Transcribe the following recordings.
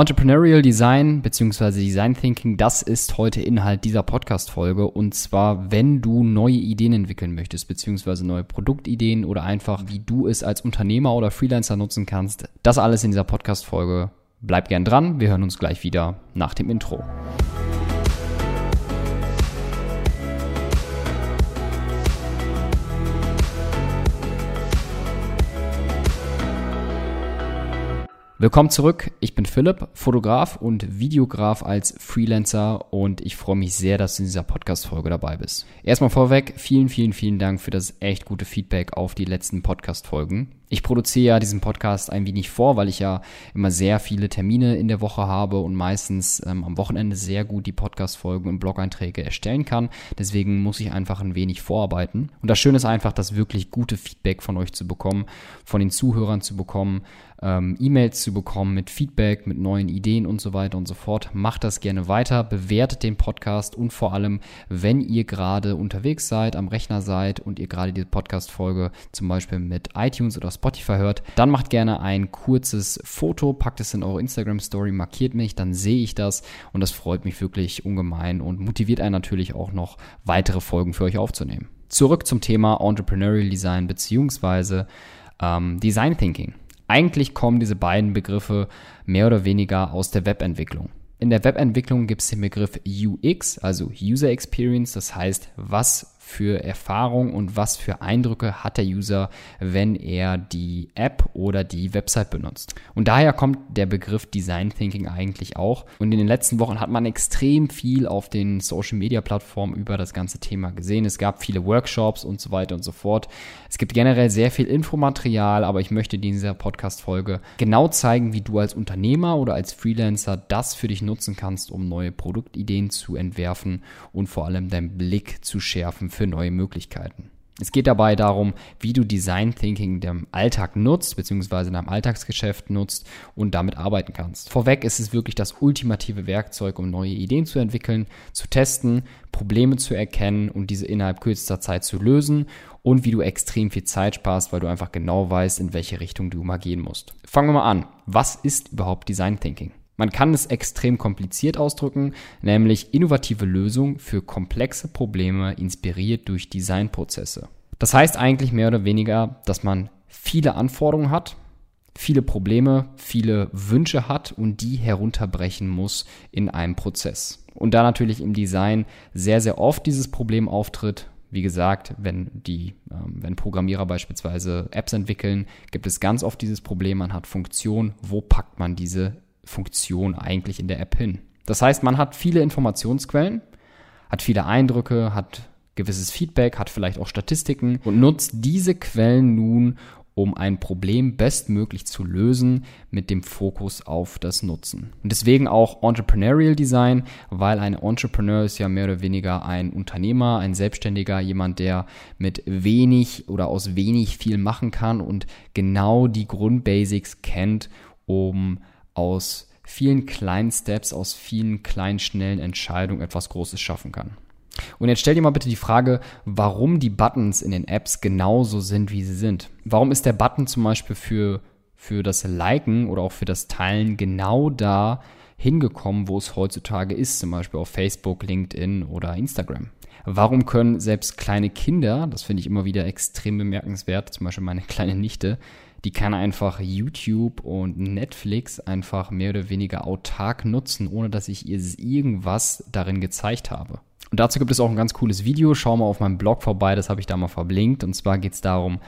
Entrepreneurial Design bzw. Design Thinking, das ist heute Inhalt dieser Podcast-Folge. Und zwar, wenn du neue Ideen entwickeln möchtest, beziehungsweise neue Produktideen oder einfach, wie du es als Unternehmer oder Freelancer nutzen kannst. Das alles in dieser Podcast-Folge. Bleib gern dran. Wir hören uns gleich wieder nach dem Intro. Willkommen zurück. Ich bin Philipp, Fotograf und Videograf als Freelancer und ich freue mich sehr, dass du in dieser Podcast-Folge dabei bist. Erstmal vorweg, vielen, vielen, vielen Dank für das echt gute Feedback auf die letzten Podcast-Folgen. Ich produziere ja diesen Podcast ein wenig vor, weil ich ja immer sehr viele Termine in der Woche habe und meistens ähm, am Wochenende sehr gut die Podcast-Folgen und Blog-Einträge erstellen kann. Deswegen muss ich einfach ein wenig vorarbeiten. Und das Schöne ist einfach, das wirklich gute Feedback von euch zu bekommen, von den Zuhörern zu bekommen, ähm, E-Mails zu bekommen mit Feedback, mit neuen Ideen und so weiter und so fort. Macht das gerne weiter, bewertet den Podcast und vor allem, wenn ihr gerade unterwegs seid, am Rechner seid und ihr gerade diese Podcast-Folge zum Beispiel mit iTunes oder Spotify hört, dann macht gerne ein kurzes Foto, packt es in eure Instagram Story, markiert mich, dann sehe ich das und das freut mich wirklich ungemein und motiviert einen natürlich auch noch weitere Folgen für euch aufzunehmen. Zurück zum Thema Entrepreneurial Design beziehungsweise ähm, Design Thinking. Eigentlich kommen diese beiden Begriffe mehr oder weniger aus der Webentwicklung. In der Webentwicklung gibt es den Begriff UX, also User Experience, das heißt, was für Erfahrung und was für Eindrücke hat der User, wenn er die App oder die Website benutzt. Und daher kommt der Begriff Design Thinking eigentlich auch. Und in den letzten Wochen hat man extrem viel auf den Social Media Plattformen über das ganze Thema gesehen. Es gab viele Workshops und so weiter und so fort. Es gibt generell sehr viel Infomaterial, aber ich möchte in dieser Podcast-Folge genau zeigen, wie du als Unternehmer oder als Freelancer das für dich nutzen kannst, um neue Produktideen zu entwerfen und vor allem deinen Blick zu schärfen für neue Möglichkeiten. Es geht dabei darum, wie du Design Thinking in deinem Alltag nutzt, beziehungsweise in deinem Alltagsgeschäft nutzt und damit arbeiten kannst. Vorweg ist es wirklich das ultimative Werkzeug, um neue Ideen zu entwickeln, zu testen, Probleme zu erkennen und diese innerhalb kürzester Zeit zu lösen und wie du extrem viel Zeit sparst, weil du einfach genau weißt, in welche Richtung du mal gehen musst. Fangen wir mal an. Was ist überhaupt Design Thinking? Man kann es extrem kompliziert ausdrücken, nämlich innovative Lösungen für komplexe Probleme inspiriert durch Designprozesse. Das heißt eigentlich mehr oder weniger, dass man viele Anforderungen hat, viele Probleme, viele Wünsche hat und die herunterbrechen muss in einem Prozess. Und da natürlich im Design sehr, sehr oft dieses Problem auftritt, wie gesagt, wenn die, ähm, wenn Programmierer beispielsweise Apps entwickeln, gibt es ganz oft dieses Problem, man hat Funktionen, wo packt man diese Funktion eigentlich in der App hin. Das heißt, man hat viele Informationsquellen, hat viele Eindrücke, hat gewisses Feedback, hat vielleicht auch Statistiken und nutzt diese Quellen nun, um ein Problem bestmöglich zu lösen mit dem Fokus auf das Nutzen. Und deswegen auch Entrepreneurial Design, weil ein Entrepreneur ist ja mehr oder weniger ein Unternehmer, ein Selbstständiger, jemand, der mit wenig oder aus wenig viel machen kann und genau die Grundbasics kennt, um aus vielen kleinen Steps, aus vielen kleinen, schnellen Entscheidungen etwas Großes schaffen kann. Und jetzt stell dir mal bitte die Frage, warum die Buttons in den Apps genauso sind, wie sie sind. Warum ist der Button zum Beispiel für, für das Liken oder auch für das Teilen genau da hingekommen, wo es heutzutage ist, zum Beispiel auf Facebook, LinkedIn oder Instagram? Warum können selbst kleine Kinder, das finde ich immer wieder extrem bemerkenswert, zum Beispiel meine kleine Nichte, die kann einfach YouTube und Netflix einfach mehr oder weniger autark nutzen, ohne dass ich ihr irgendwas darin gezeigt habe. Und dazu gibt es auch ein ganz cooles Video. Schau mal auf meinem Blog vorbei, das habe ich da mal verlinkt. Und zwar geht es darum,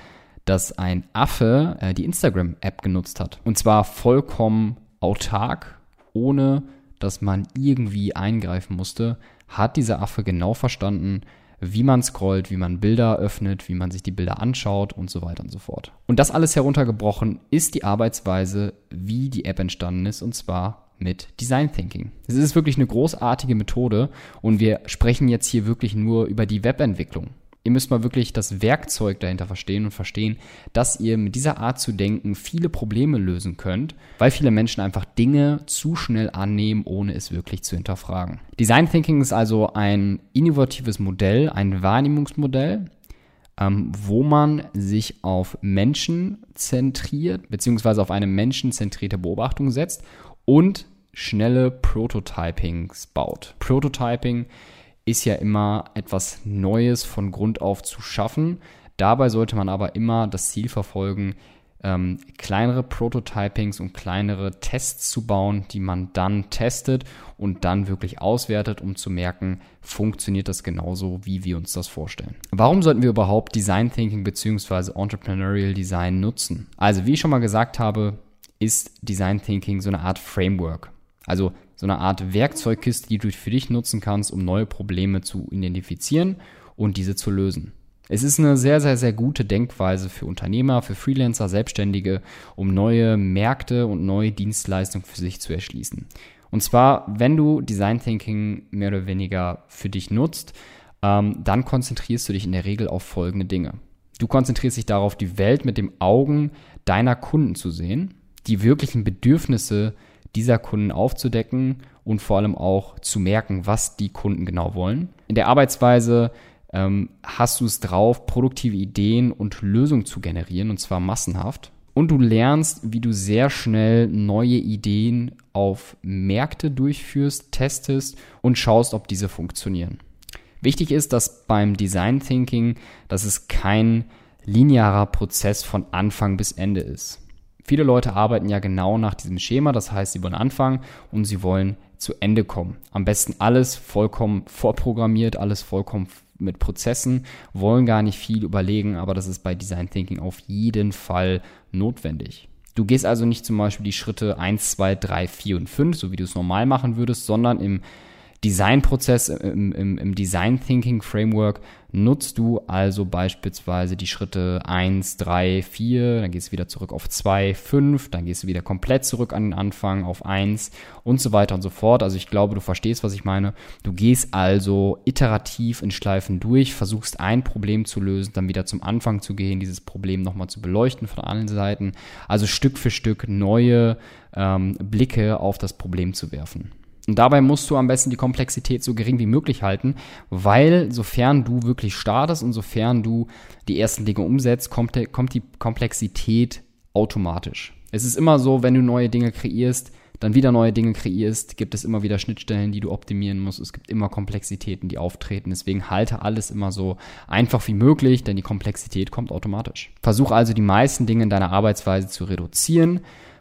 dass ein Affe äh, die Instagram-App genutzt hat. Und zwar vollkommen autark, ohne dass man irgendwie eingreifen musste, hat dieser Affe genau verstanden, wie man scrollt, wie man Bilder öffnet, wie man sich die Bilder anschaut und so weiter und so fort. Und das alles heruntergebrochen ist die Arbeitsweise, wie die App entstanden ist, und zwar mit Design Thinking. Es ist wirklich eine großartige Methode und wir sprechen jetzt hier wirklich nur über die Webentwicklung ihr müsst mal wirklich das Werkzeug dahinter verstehen und verstehen, dass ihr mit dieser Art zu denken viele Probleme lösen könnt, weil viele Menschen einfach Dinge zu schnell annehmen, ohne es wirklich zu hinterfragen. Design Thinking ist also ein innovatives Modell, ein Wahrnehmungsmodell, ähm, wo man sich auf Menschen zentriert, beziehungsweise auf eine menschenzentrierte Beobachtung setzt und schnelle Prototypings baut. Prototyping ist ja immer etwas Neues von Grund auf zu schaffen. Dabei sollte man aber immer das Ziel verfolgen, ähm, kleinere Prototypings und kleinere Tests zu bauen, die man dann testet und dann wirklich auswertet, um zu merken, funktioniert das genauso, wie wir uns das vorstellen. Warum sollten wir überhaupt Design Thinking bzw. Entrepreneurial Design nutzen? Also, wie ich schon mal gesagt habe, ist Design Thinking so eine Art Framework. Also so eine Art Werkzeugkiste, die du für dich nutzen kannst, um neue Probleme zu identifizieren und diese zu lösen. Es ist eine sehr, sehr, sehr gute Denkweise für Unternehmer, für Freelancer, Selbstständige, um neue Märkte und neue Dienstleistungen für sich zu erschließen. Und zwar, wenn du Design Thinking mehr oder weniger für dich nutzt, ähm, dann konzentrierst du dich in der Regel auf folgende Dinge. Du konzentrierst dich darauf, die Welt mit den Augen deiner Kunden zu sehen, die wirklichen Bedürfnisse dieser Kunden aufzudecken und vor allem auch zu merken, was die Kunden genau wollen. In der Arbeitsweise ähm, hast du es drauf, produktive Ideen und Lösungen zu generieren, und zwar massenhaft. Und du lernst, wie du sehr schnell neue Ideen auf Märkte durchführst, testest und schaust, ob diese funktionieren. Wichtig ist, dass beim Design Thinking, dass es kein linearer Prozess von Anfang bis Ende ist. Viele Leute arbeiten ja genau nach diesem Schema, das heißt, sie wollen anfangen und sie wollen zu Ende kommen. Am besten alles vollkommen vorprogrammiert, alles vollkommen mit Prozessen, wollen gar nicht viel überlegen, aber das ist bei Design Thinking auf jeden Fall notwendig. Du gehst also nicht zum Beispiel die Schritte 1, 2, 3, 4 und 5, so wie du es normal machen würdest, sondern im Designprozess, im, im, im Design Thinking Framework nutzt du also beispielsweise die Schritte 1, 3, 4, dann gehst du wieder zurück auf 2, 5, dann gehst du wieder komplett zurück an den Anfang auf 1 und so weiter und so fort. Also ich glaube, du verstehst, was ich meine. Du gehst also iterativ in Schleifen durch, versuchst ein Problem zu lösen, dann wieder zum Anfang zu gehen, dieses Problem nochmal zu beleuchten von allen Seiten. Also Stück für Stück neue ähm, Blicke auf das Problem zu werfen. Und dabei musst du am besten die Komplexität so gering wie möglich halten, weil sofern du wirklich startest und sofern du die ersten Dinge umsetzt, kommt, kommt die Komplexität automatisch. Es ist immer so, wenn du neue Dinge kreierst, dann wieder neue Dinge kreierst, gibt es immer wieder Schnittstellen, die du optimieren musst. Es gibt immer Komplexitäten, die auftreten. Deswegen halte alles immer so einfach wie möglich, denn die Komplexität kommt automatisch. Versuch also die meisten Dinge in deiner Arbeitsweise zu reduzieren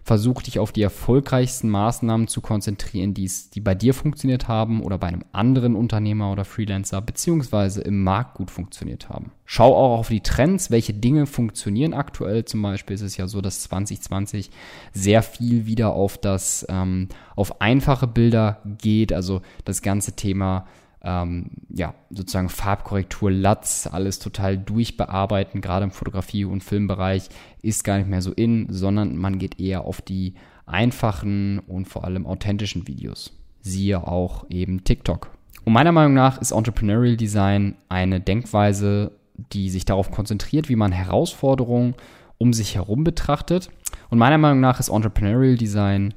versuch dich auf die erfolgreichsten Maßnahmen zu konzentrieren, die, die bei dir funktioniert haben oder bei einem anderen Unternehmer oder Freelancer beziehungsweise im Markt gut funktioniert haben. Schau auch auf die Trends, welche Dinge funktionieren aktuell. Zum Beispiel ist es ja so, dass 2020 sehr viel wieder auf das, ähm, auf einfache Bilder geht, also das ganze Thema ähm, ja, sozusagen Farbkorrektur, Latz, alles total durchbearbeiten, gerade im Fotografie- und Filmbereich, ist gar nicht mehr so in, sondern man geht eher auf die einfachen und vor allem authentischen Videos. Siehe auch eben TikTok. Und meiner Meinung nach ist Entrepreneurial Design eine Denkweise, die sich darauf konzentriert, wie man Herausforderungen um sich herum betrachtet. Und meiner Meinung nach ist Entrepreneurial Design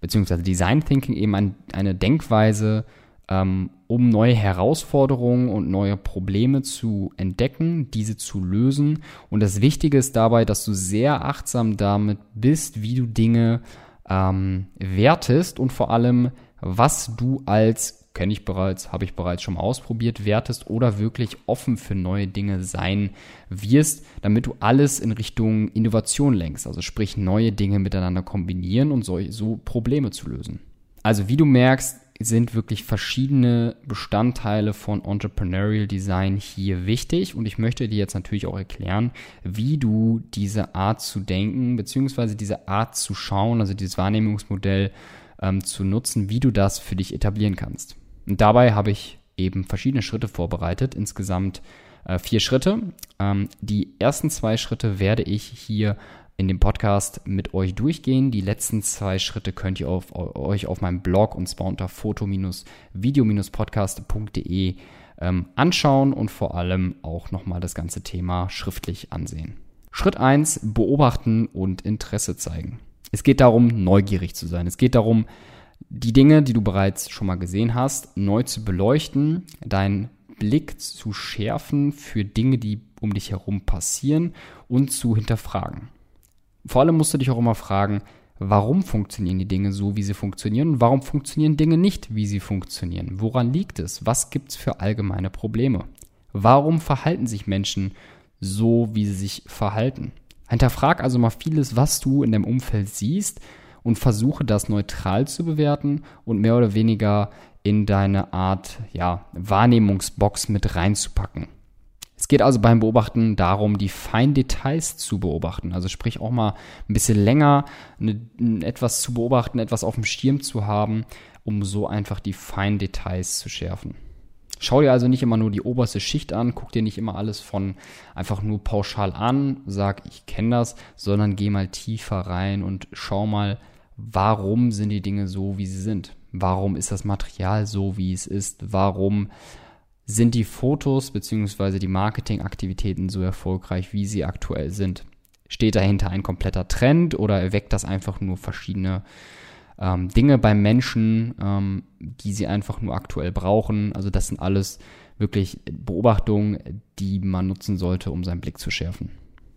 beziehungsweise Design Thinking eben ein, eine Denkweise, ähm, um neue Herausforderungen und neue Probleme zu entdecken, diese zu lösen. Und das Wichtige ist dabei, dass du sehr achtsam damit bist, wie du Dinge ähm, wertest und vor allem, was du als kenne ich bereits, habe ich bereits schon mal ausprobiert, wertest oder wirklich offen für neue Dinge sein wirst, damit du alles in Richtung Innovation lenkst, also sprich neue Dinge miteinander kombinieren und so, so Probleme zu lösen. Also wie du merkst, sind wirklich verschiedene Bestandteile von Entrepreneurial Design hier wichtig und ich möchte dir jetzt natürlich auch erklären, wie du diese Art zu denken bzw. diese Art zu schauen, also dieses Wahrnehmungsmodell ähm, zu nutzen, wie du das für dich etablieren kannst. Und dabei habe ich eben verschiedene Schritte vorbereitet, insgesamt äh, vier Schritte. Ähm, die ersten zwei Schritte werde ich hier in dem Podcast mit euch durchgehen. Die letzten zwei Schritte könnt ihr auf, euch auf meinem Blog und zwar unter foto-video-podcast.de ähm, anschauen und vor allem auch nochmal das ganze Thema schriftlich ansehen. Schritt 1, beobachten und Interesse zeigen. Es geht darum, neugierig zu sein. Es geht darum, die Dinge, die du bereits schon mal gesehen hast, neu zu beleuchten, deinen Blick zu schärfen für Dinge, die um dich herum passieren und zu hinterfragen. Vor allem musst du dich auch immer fragen, warum funktionieren die Dinge so, wie sie funktionieren und warum funktionieren Dinge nicht, wie sie funktionieren. Woran liegt es? Was gibt es für allgemeine Probleme? Warum verhalten sich Menschen so, wie sie sich verhalten? Hinterfrag also mal vieles, was du in deinem Umfeld siehst und versuche das neutral zu bewerten und mehr oder weniger in deine Art ja, Wahrnehmungsbox mit reinzupacken. Es geht also beim Beobachten darum, die feinen Details zu beobachten. Also sprich auch mal ein bisschen länger eine, etwas zu beobachten, etwas auf dem Schirm zu haben, um so einfach die feinen Details zu schärfen. Schau dir also nicht immer nur die oberste Schicht an, guck dir nicht immer alles von einfach nur pauschal an, sag, ich kenne das, sondern geh mal tiefer rein und schau mal, warum sind die Dinge so, wie sie sind? Warum ist das Material so, wie es ist? Warum sind die Fotos bzw. die Marketingaktivitäten so erfolgreich, wie sie aktuell sind? Steht dahinter ein kompletter Trend oder erweckt das einfach nur verschiedene ähm, Dinge beim Menschen, ähm, die sie einfach nur aktuell brauchen? Also das sind alles wirklich Beobachtungen, die man nutzen sollte, um seinen Blick zu schärfen.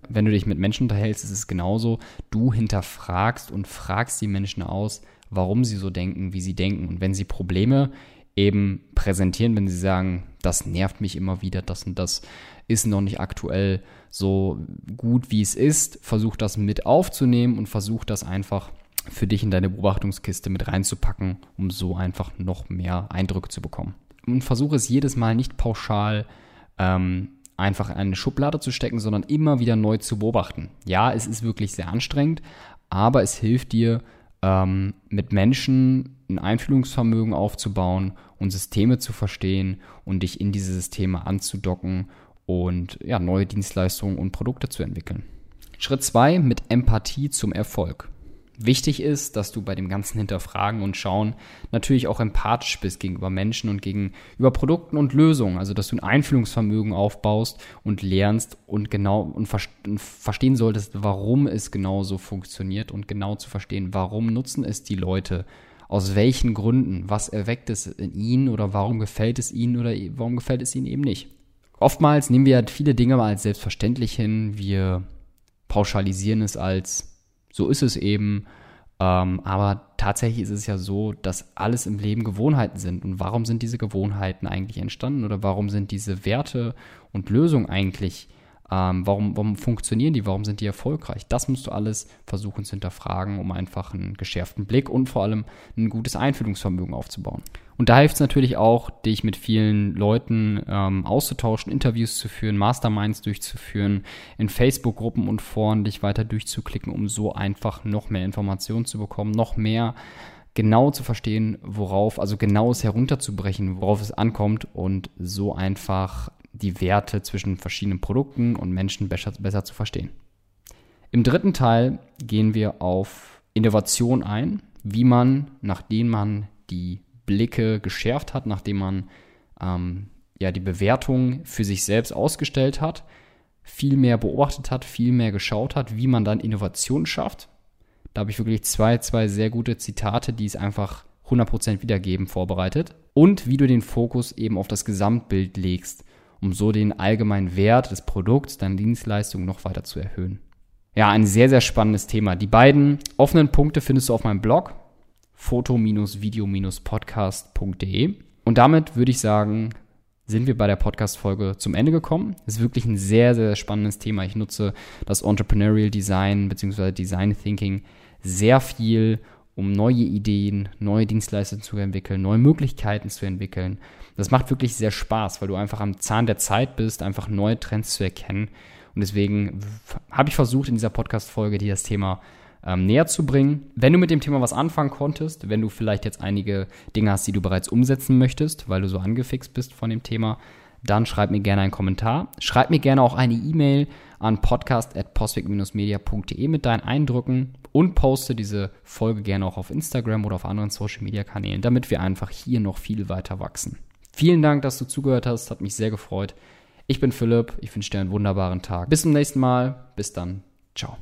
Wenn du dich mit Menschen unterhältst, ist es genauso. Du hinterfragst und fragst die Menschen aus, warum sie so denken, wie sie denken. Und wenn sie Probleme eben präsentieren, wenn sie sagen, das nervt mich immer wieder, das und das ist noch nicht aktuell so gut, wie es ist, versuch das mit aufzunehmen und versuch das einfach für dich in deine Beobachtungskiste mit reinzupacken, um so einfach noch mehr Eindrücke zu bekommen. Und versuche es jedes Mal nicht pauschal ähm, einfach in eine Schublade zu stecken, sondern immer wieder neu zu beobachten. Ja, es ist wirklich sehr anstrengend, aber es hilft dir, ähm, mit Menschen ein Einfühlungsvermögen aufzubauen und Systeme zu verstehen und dich in diese Systeme anzudocken und ja, neue Dienstleistungen und Produkte zu entwickeln. Schritt zwei mit Empathie zum Erfolg. Wichtig ist, dass du bei dem ganzen Hinterfragen und Schauen natürlich auch empathisch bist gegenüber Menschen und gegenüber Produkten und Lösungen. Also, dass du ein Einfühlungsvermögen aufbaust und lernst und genau und verstehen solltest, warum es genau so funktioniert und genau zu verstehen, warum nutzen es die Leute, aus welchen Gründen, was erweckt es in ihnen oder warum gefällt es ihnen oder warum gefällt es ihnen eben nicht. Oftmals nehmen wir halt viele Dinge mal als selbstverständlich hin. Wir pauschalisieren es als so ist es eben. Ähm, aber tatsächlich ist es ja so, dass alles im Leben Gewohnheiten sind. Und warum sind diese Gewohnheiten eigentlich entstanden oder warum sind diese Werte und Lösungen eigentlich ähm, warum, warum funktionieren die? Warum sind die erfolgreich? Das musst du alles versuchen zu hinterfragen, um einfach einen geschärften Blick und vor allem ein gutes Einfühlungsvermögen aufzubauen. Und da hilft es natürlich auch, dich mit vielen Leuten ähm, auszutauschen, Interviews zu führen, Masterminds durchzuführen, in Facebook-Gruppen und Foren dich weiter durchzuklicken, um so einfach noch mehr Informationen zu bekommen, noch mehr genau zu verstehen, worauf, also genaues herunterzubrechen, worauf es ankommt und so einfach die Werte zwischen verschiedenen Produkten und Menschen besser, besser zu verstehen. Im dritten Teil gehen wir auf Innovation ein, wie man, nachdem man die Blicke geschärft hat, nachdem man ähm, ja die Bewertung für sich selbst ausgestellt hat, viel mehr beobachtet hat, viel mehr geschaut hat, wie man dann Innovation schafft. Da habe ich wirklich zwei, zwei sehr gute Zitate, die es einfach 100% wiedergeben, vorbereitet. Und wie du den Fokus eben auf das Gesamtbild legst um so den allgemeinen Wert des Produkts, deiner Dienstleistung noch weiter zu erhöhen. Ja, ein sehr, sehr spannendes Thema. Die beiden offenen Punkte findest du auf meinem Blog foto-video-podcast.de. Und damit würde ich sagen, sind wir bei der Podcast-Folge zum Ende gekommen. Es ist wirklich ein sehr, sehr spannendes Thema. Ich nutze das Entrepreneurial Design bzw. Design Thinking sehr viel, um neue Ideen, neue Dienstleistungen zu entwickeln, neue Möglichkeiten zu entwickeln. Das macht wirklich sehr Spaß, weil du einfach am Zahn der Zeit bist, einfach neue Trends zu erkennen. Und deswegen habe ich versucht, in dieser Podcast-Folge dir das Thema ähm, näher zu bringen. Wenn du mit dem Thema was anfangen konntest, wenn du vielleicht jetzt einige Dinge hast, die du bereits umsetzen möchtest, weil du so angefixt bist von dem Thema, dann schreib mir gerne einen Kommentar. Schreib mir gerne auch eine E-Mail an podcast.postweg-media.de mit deinen Eindrücken und poste diese Folge gerne auch auf Instagram oder auf anderen Social-Media-Kanälen, damit wir einfach hier noch viel weiter wachsen. Vielen Dank, dass du zugehört hast, hat mich sehr gefreut. Ich bin Philipp, ich wünsche dir einen wunderbaren Tag. Bis zum nächsten Mal, bis dann, ciao.